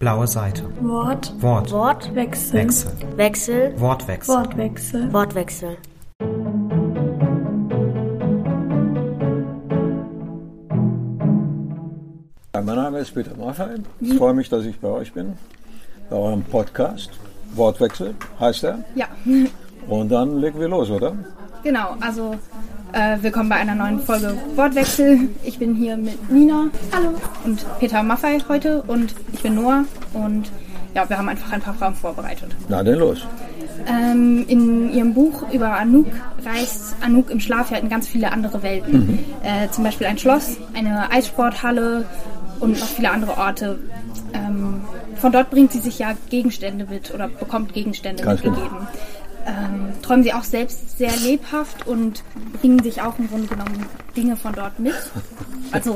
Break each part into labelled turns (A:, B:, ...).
A: Blaue Seite.
B: Wort.
A: Wort.
C: Wort.
B: Wechsel.
A: Wechsel.
C: Wechsel.
A: Wortwechsel.
B: Wortwechsel.
C: Wortwechsel.
D: Ja, mein Name ist Peter Maffei. Ich freue mich, dass ich bei euch bin. Bei eurem Podcast. Wortwechsel heißt er.
E: Ja,
D: Und dann legen wir los, oder?
E: genau. Also äh, willkommen bei einer neuen Folge Wortwechsel. Ich bin hier mit Nina. Hallo. Und Peter Maffei heute und ich bin Noah. Und ja, wir haben einfach ein paar Fragen vorbereitet.
D: Na, dann los.
E: Ähm, in ihrem Buch über Anouk reist Anouk im Schlaf ja in ganz viele andere Welten. Äh, zum Beispiel ein Schloss, eine Eissporthalle und noch viele andere Orte. Ähm, von dort bringt sie sich ja Gegenstände mit oder bekommt Gegenstände
D: Ganz genau.
E: Ähm, träumen sie auch selbst sehr lebhaft und bringen sich auch im Grunde genommen Dinge von dort mit. Also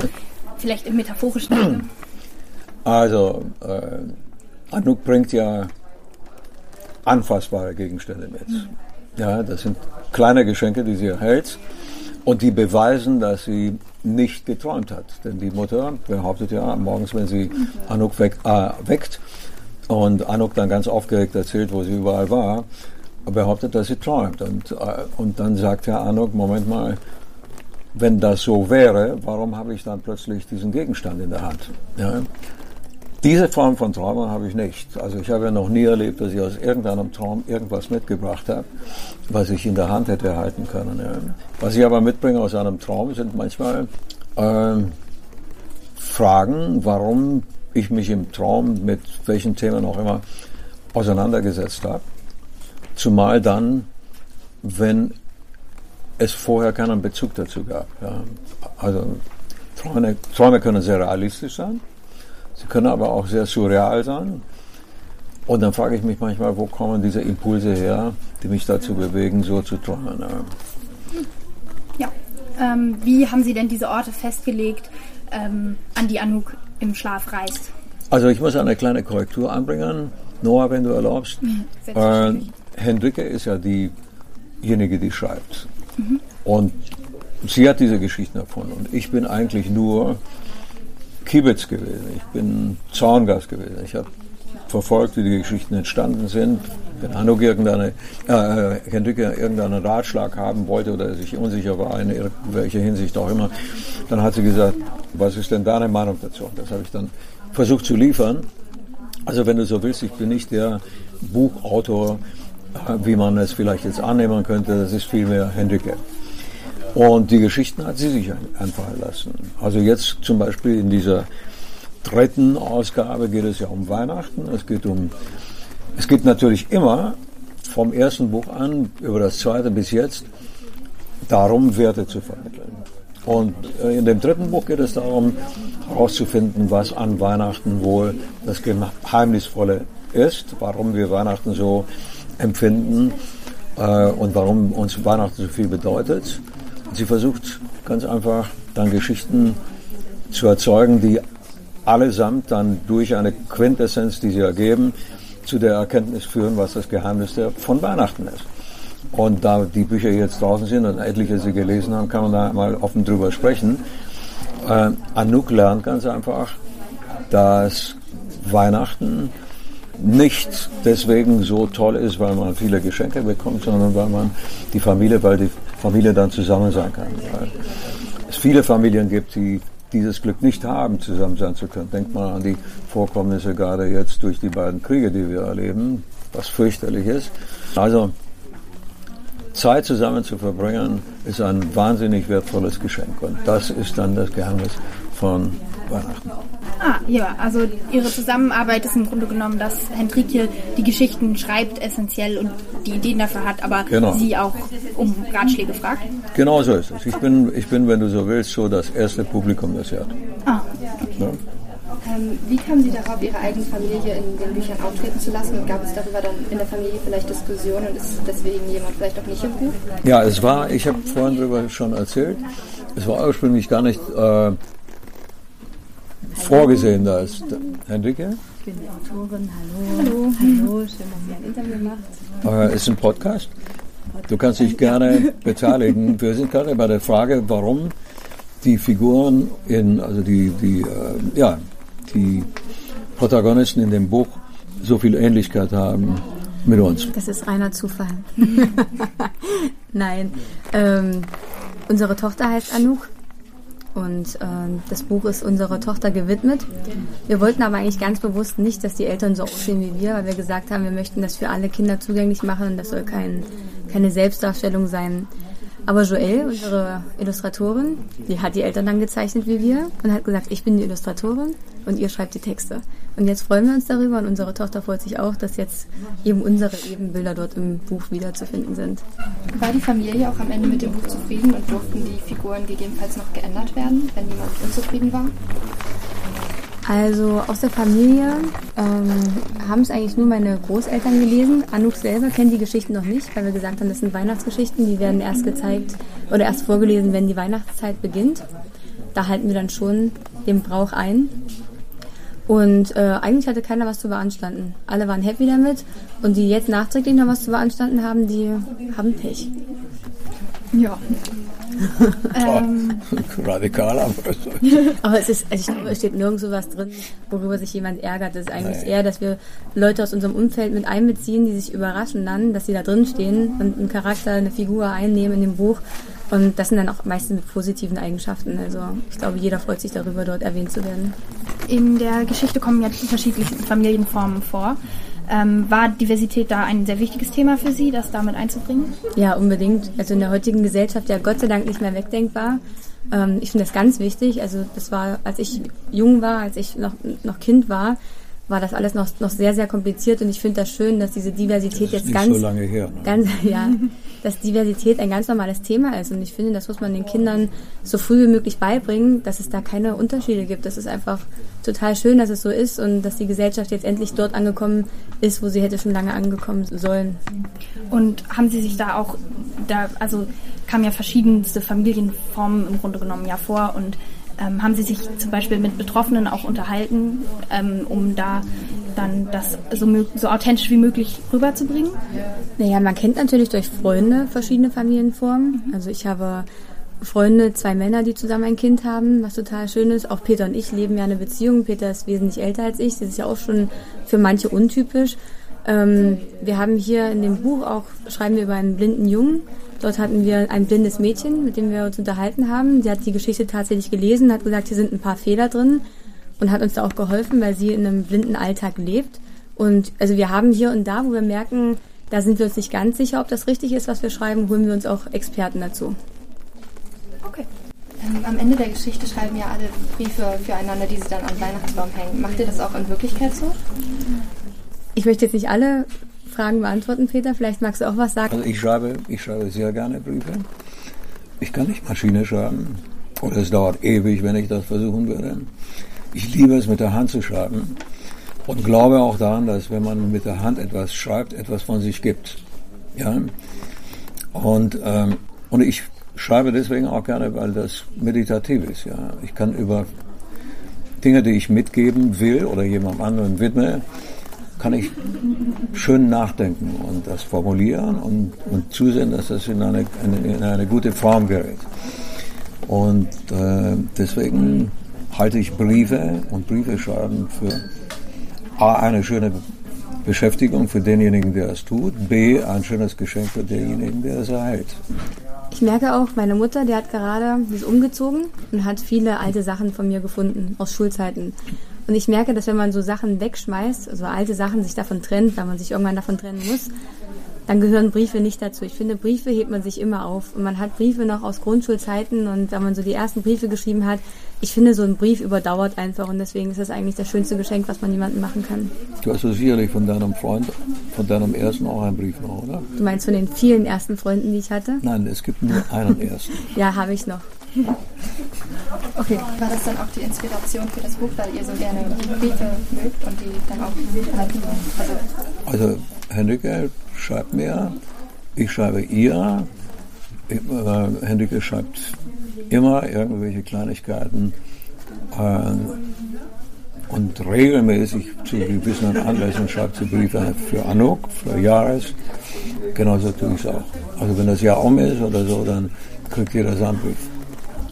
E: vielleicht im metaphorischen Sinne.
D: Also, äh, Anouk bringt ja anfassbare Gegenstände mit. Ja, das sind kleine Geschenke, die sie erhält und die beweisen, dass sie nicht geträumt hat. Denn die Mutter behauptet ja morgens, wenn sie Anouk weck, äh, weckt und Anouk dann ganz aufgeregt erzählt, wo sie überall war, behauptet, dass sie träumt. Und, äh, und dann sagt Herr Anouk, Moment mal, wenn das so wäre, warum habe ich dann plötzlich diesen Gegenstand in der Hand? Ja? Diese Form von Träumen habe ich nicht. Also ich habe ja noch nie erlebt, dass ich aus irgendeinem Traum irgendwas mitgebracht habe, was ich in der Hand hätte halten können. Ja. Was ich aber mitbringe aus einem Traum, sind manchmal ähm, Fragen, warum ich mich im Traum mit welchen Themen auch immer auseinandergesetzt habe. Zumal dann, wenn es vorher keinen Bezug dazu gab. Ja. Also Träume, Träume können sehr realistisch sein. Sie können aber auch sehr surreal sein. Und dann frage ich mich manchmal, wo kommen diese Impulse her, die mich dazu bewegen, so zu träumen. Ja.
E: Ja. Ähm, wie haben Sie denn diese Orte festgelegt, ähm, an die Anouk im Schlaf reist?
D: Also ich muss eine kleine Korrektur anbringen. Noah, wenn du erlaubst. Äh, Henrike ist ja diejenige, die schreibt. Und sie hat diese Geschichten erfunden. Und ich bin eigentlich nur Kibitz gewesen. Ich bin Zaungast gewesen. Ich habe verfolgt, wie die Geschichten entstanden sind. Wenn Hanuk irgendeine, äh, Henrike irgendeinen Ratschlag haben wollte oder sich unsicher war in irgendwelcher Hinsicht auch immer, dann hat sie gesagt, was ist denn deine Meinung dazu? Das habe ich dann versucht zu liefern. Also wenn du so willst, ich bin nicht der Buchautor, wie man es vielleicht jetzt annehmen könnte, das ist vielmehr Henrike. Und die Geschichten hat sie sich ein- einfallen lassen. Also jetzt zum Beispiel in dieser dritten Ausgabe geht es ja um Weihnachten. Es geht um, es geht natürlich immer vom ersten Buch an über das zweite bis jetzt darum, Werte zu vermitteln. Und äh, in dem dritten Buch geht es darum, herauszufinden, was an Weihnachten wohl das Geheimnisvolle ist, warum wir Weihnachten so empfinden äh, und warum uns Weihnachten so viel bedeutet. Sie versucht ganz einfach dann Geschichten zu erzeugen, die allesamt dann durch eine Quintessenz, die sie ergeben, zu der Erkenntnis führen, was das Geheimnis der, von Weihnachten ist. Und da die Bücher jetzt draußen sind und etliche sie gelesen haben, kann man da mal offen drüber sprechen. Äh, Anouk lernt ganz einfach, dass Weihnachten nicht deswegen so toll ist, weil man viele Geschenke bekommt, sondern weil man die Familie, weil die Familie dann zusammen sein kann. Weil es viele Familien gibt, die dieses Glück nicht haben, zusammen sein zu können. Denkt mal an die Vorkommnisse gerade jetzt durch die beiden Kriege, die wir erleben, was fürchterlich ist. Also Zeit zusammen zu verbringen, ist ein wahnsinnig wertvolles Geschenk. Und das ist dann das Geheimnis von Weihnachten.
E: Ah, ja, also Ihre Zusammenarbeit ist im Grunde genommen, dass Hendrikje die Geschichten schreibt essentiell und die Ideen dafür hat, aber
D: Genau.
E: Sie auch um Ratschläge fragt.
D: Genau so ist es. Ich bin, ich bin, wenn du so willst, so das erste Publikum, das sie hat.
E: Ah,
D: Ja.
F: Ähm, wie kamen Sie darauf, Ihre eigene Familie in den Büchern auftreten zu lassen? Und gab es darüber dann in der Familie vielleicht Diskussionen und ist deswegen jemand vielleicht auch nicht im Buch?
D: Ja, es war, ich habe vorhin darüber schon erzählt, es war ursprünglich gar nicht äh, vorgesehen, dass Henrike,
G: Ich bin die Autorin. Hallo. Hallo. schön, dass ihr ein Interview macht.
D: äh, ist ein Podcast. Du kannst dich gerne beteiligen. Wir sind gerade bei der Frage, warum die Figuren in, also die, die, äh, ja, die Protagonisten in dem Buch so viel Ähnlichkeit haben mit uns.
G: Das ist reiner Zufall. Nein. Ähm, unsere Tochter heißt Anouk und ähm, das Buch ist unserer Tochter gewidmet. Wir wollten aber eigentlich ganz bewusst nicht, dass die Eltern so aussehen wie wir, weil wir gesagt haben, wir möchten das für alle Kinder zugänglich machen das soll kein, keine Selbstdarstellung sein. Aber Joelle, unsere Illustratorin, die hat die Eltern dann gezeichnet wie wir und hat gesagt, ich bin die Illustratorin und ihr schreibt die Texte. Und jetzt freuen wir uns darüber und unsere Tochter freut sich auch, dass jetzt eben unsere Ebenbilder dort im Buch wiederzufinden sind.
F: War die Familie auch am Ende mit dem Buch zufrieden und durften die Figuren gegebenenfalls noch geändert werden, wenn jemand unzufrieden war?
G: Also aus der Familie ähm, haben es eigentlich nur meine Großeltern gelesen. Anouk selber kennt die Geschichten noch nicht, weil wir gesagt haben, das sind Weihnachtsgeschichten, die werden erst gezeigt oder erst vorgelesen, wenn die Weihnachtszeit beginnt. Da halten wir dann schon den Brauch ein. Und äh, eigentlich hatte keiner was zu beanstanden. Alle waren happy damit. Und die jetzt nachträglich noch was zu beanstanden haben, die haben Pech.
E: Ja.
D: Ähm, Radikal, aber
G: Aber es ist, also ich glaube, es steht nirgendwo was drin, worüber sich jemand ärgert. Es ist eigentlich
D: Nein.
G: eher, dass wir Leute aus unserem Umfeld mit einbeziehen, die sich überraschen dann, dass sie da drin stehen und einen Charakter, eine Figur einnehmen in dem Buch. Und das sind dann auch meistens mit positiven Eigenschaften. Also ich glaube, jeder freut sich darüber, dort erwähnt zu werden.
E: In der Geschichte kommen ja die unterschiedlichsten Familienformen vor. Ähm, war Diversität da ein sehr wichtiges Thema für Sie, das damit einzubringen?
G: Ja, unbedingt. Also in der heutigen Gesellschaft ja Gott sei Dank nicht mehr wegdenkbar. Ähm, ich finde das ganz wichtig. Also das war, als ich jung war, als ich noch, noch Kind war, war das alles noch, noch sehr, sehr kompliziert und ich finde das schön, dass diese Diversität
D: Das ist
G: jetzt
D: nicht
G: ganz,
D: so lange her. Ne?
G: ganz, ja, dass Diversität ein ganz normales Thema ist und ich finde, das muss man den Kindern so früh wie möglich beibringen, dass es da keine Unterschiede gibt. Das ist einfach total schön, dass es so ist und dass die Gesellschaft jetzt endlich dort angekommen ist, wo sie hätte schon lange angekommen sollen.
E: Und haben Sie sich da auch, da, also kamen ja verschiedenste Familienformen im Grunde genommen ja vor und ähm, haben Sie sich zum Beispiel mit Betroffenen auch unterhalten, ähm, um da dann das so, so authentisch wie möglich rüberzubringen?
G: Naja, man kennt natürlich durch Freunde verschiedene Familienformen. Also ich habe Freunde, zwei Männer, die zusammen ein Kind haben, was total schön ist. Auch Peter und ich leben ja eine Beziehung. Peter ist wesentlich älter als ich. Das ist ja auch schon für manche untypisch. Ähm, wir haben hier in dem Buch auch, schreiben wir über einen blinden Jungen. Dort hatten wir ein blindes Mädchen, mit dem wir uns unterhalten haben. Sie hat die Geschichte tatsächlich gelesen, hat gesagt, hier sind ein paar Fehler drin und hat uns da auch geholfen, weil sie in einem blinden Alltag lebt. Und also wir haben hier und da, wo wir merken, da sind wir uns nicht ganz sicher, ob das richtig ist, was wir schreiben, holen wir uns auch Experten dazu.
E: Okay.
F: Ähm, am Ende der Geschichte schreiben ja alle Briefe füreinander, die sie dann am Weihnachtsbaum hängen. Macht ihr das auch in Wirklichkeit so?
G: Ich möchte jetzt nicht alle Fragen beantworten, Peter. Vielleicht magst du auch was sagen.
D: Also ich schreibe, ich schreibe sehr gerne Briefe. Ich kann nicht Maschine schreiben. Oder es dauert ewig, wenn ich das versuchen würde. Ich liebe es, mit der Hand zu schreiben. Und glaube auch daran, dass wenn man mit der Hand etwas schreibt, etwas von sich gibt. Ja? Und, ähm, und ich schreibe deswegen auch gerne, weil das meditativ ist. Ja? Ich kann über Dinge, die ich mitgeben will oder jemandem anderen widme, kann ich schön nachdenken und das formulieren und, und zusehen, dass das in eine, in eine gute Form gerät. Und äh, deswegen halte ich Briefe und Briefe schreiben für A, eine schöne Beschäftigung für denjenigen, der es tut, B, ein schönes Geschenk für denjenigen, der es erhält.
G: Ich merke auch, meine Mutter, die hat gerade, die ist umgezogen und hat viele alte Sachen von mir gefunden aus Schulzeiten. Und ich merke, dass wenn man so Sachen wegschmeißt, also alte Sachen sich davon trennt, weil man sich irgendwann davon trennen muss, dann gehören Briefe nicht dazu. Ich finde, Briefe hebt man sich immer auf. Und man hat Briefe noch aus Grundschulzeiten und wenn man so die ersten Briefe geschrieben hat, ich finde, so ein Brief überdauert einfach und deswegen ist das eigentlich das schönste Geschenk, was man jemandem machen kann.
D: Du hast sicherlich von deinem Freund, von deinem ersten auch einen Brief noch, oder?
G: Du meinst von den vielen ersten Freunden, die ich hatte?
D: Nein, es gibt nur einen ersten.
G: Ja, habe ich noch.
F: Okay. War das dann auch die Inspiration für das Buch, weil ihr so gerne Briefe mögt und die dann auch halten? Also
D: Also Henrike schreibt mir, ich schreibe ihr. Äh, Henrike schreibt immer irgendwelche Kleinigkeiten äh, und regelmäßig zu gewissen Anlässen schreibt sie Briefe für Anouk, für Jahres. Genauso tue ich es auch. Also wenn das Jahr um ist oder so, dann kriegt jeder seinen Brief.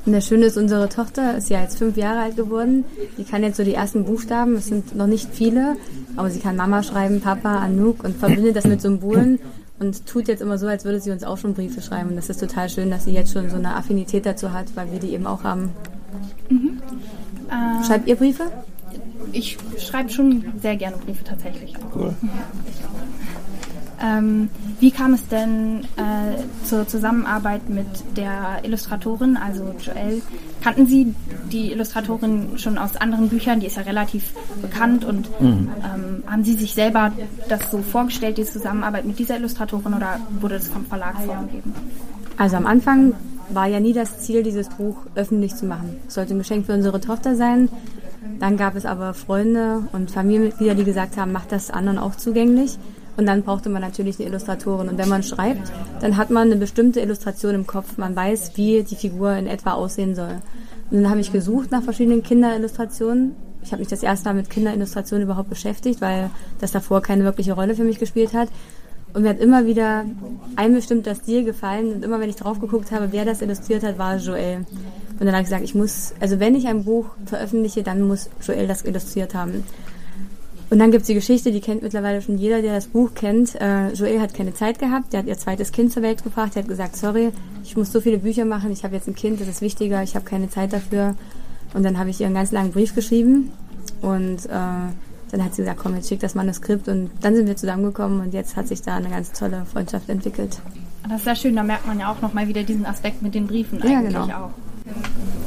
G: Und das Schöne ist, unsere Tochter ist ja jetzt fünf Jahre alt geworden. Die kann jetzt so die ersten Buchstaben, es sind noch nicht viele, aber sie kann Mama schreiben, Papa, Anouk und verbindet das mit Symbolen und tut jetzt immer so, als würde sie uns auch schon Briefe schreiben. Und das ist total schön, dass sie jetzt schon so eine Affinität dazu hat, weil wir die eben auch haben. Mhm. Äh, Schreibt ihr Briefe?
E: Ich schreibe schon sehr gerne Briefe tatsächlich auch. Cool. Ähm, wie kam es denn äh, zur Zusammenarbeit mit der Illustratorin, also Joelle? Kannten Sie die Illustratorin schon aus anderen Büchern? Die ist ja relativ bekannt und mhm. ähm, haben Sie sich selber das so vorgestellt, die Zusammenarbeit mit dieser Illustratorin oder wurde das vom Verlag vorgegeben?
G: Also am Anfang war ja nie das Ziel, dieses Buch öffentlich zu machen. Es sollte ein Geschenk für unsere Tochter sein. Dann gab es aber Freunde und Familienmitglieder, die gesagt haben, macht das anderen auch zugänglich. Und dann brauchte man natürlich eine Illustratorin. Und wenn man schreibt, dann hat man eine bestimmte Illustration im Kopf. Man weiß, wie die Figur in etwa aussehen soll. Und dann habe ich gesucht nach verschiedenen Kinderillustrationen. Ich habe mich das erste Mal mit Kinderillustrationen überhaupt beschäftigt, weil das davor keine wirkliche Rolle für mich gespielt hat. Und mir hat immer wieder ein bestimmter Stil gefallen. Und immer wenn ich drauf geguckt habe, wer das illustriert hat, war Joel. Und dann habe ich gesagt, ich muss, also wenn ich ein Buch veröffentliche, dann muss Joel das illustriert haben. Und dann gibt es die Geschichte, die kennt mittlerweile schon jeder, der das Buch kennt. Äh, Joel hat keine Zeit gehabt, der hat ihr zweites Kind zur Welt gebracht, der hat gesagt, sorry, ich muss so viele Bücher machen, ich habe jetzt ein Kind, das ist wichtiger, ich habe keine Zeit dafür. Und dann habe ich ihr einen ganz langen Brief geschrieben und äh, dann hat sie gesagt, komm, jetzt schick das Manuskript und dann sind wir zusammengekommen und jetzt hat sich da eine ganz tolle Freundschaft entwickelt.
E: Das ist sehr schön, da merkt man ja auch nochmal wieder diesen Aspekt mit den Briefen ja, eigentlich genau. auch.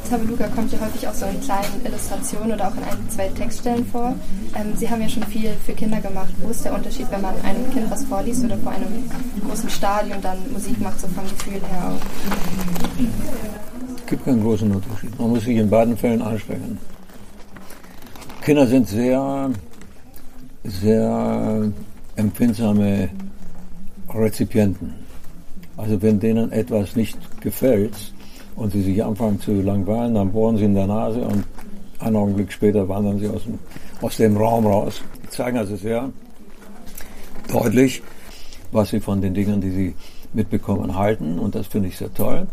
F: Tabeluga kommt ja häufig auch so in kleinen Illustrationen oder auch in ein, zwei Textstellen vor. Ähm, Sie haben ja schon viel für Kinder gemacht. Wo ist der Unterschied, wenn man einem Kind was vorliest oder vor einem großen Stadion dann Musik macht, so vom Gefühl her auch?
D: Es gibt keinen großen Unterschied. Man muss sich in beiden Fällen anstrengen. Kinder sind sehr, sehr empfindsame Rezipienten. Also wenn denen etwas nicht gefällt, und sie sich anfangen zu langweilen, dann bohren sie in der Nase und einen Augenblick später wandern sie aus dem, aus dem Raum raus. Die zeigen also sehr deutlich, was sie von den Dingen, die sie mitbekommen, halten und das finde ich sehr toll.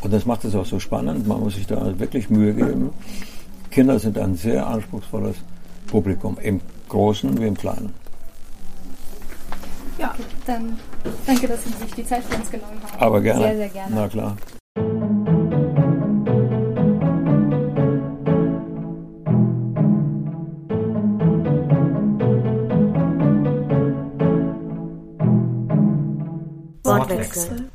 D: Und das macht es auch so spannend, man muss sich da wirklich Mühe geben. Kinder sind ein sehr anspruchsvolles Publikum, im Großen wie im Kleinen.
F: Ja, dann danke, dass Sie sich die Zeit für uns genommen haben.
D: Aber gerne. Sehr, sehr gerne. Na klar.
A: Wortwechsel.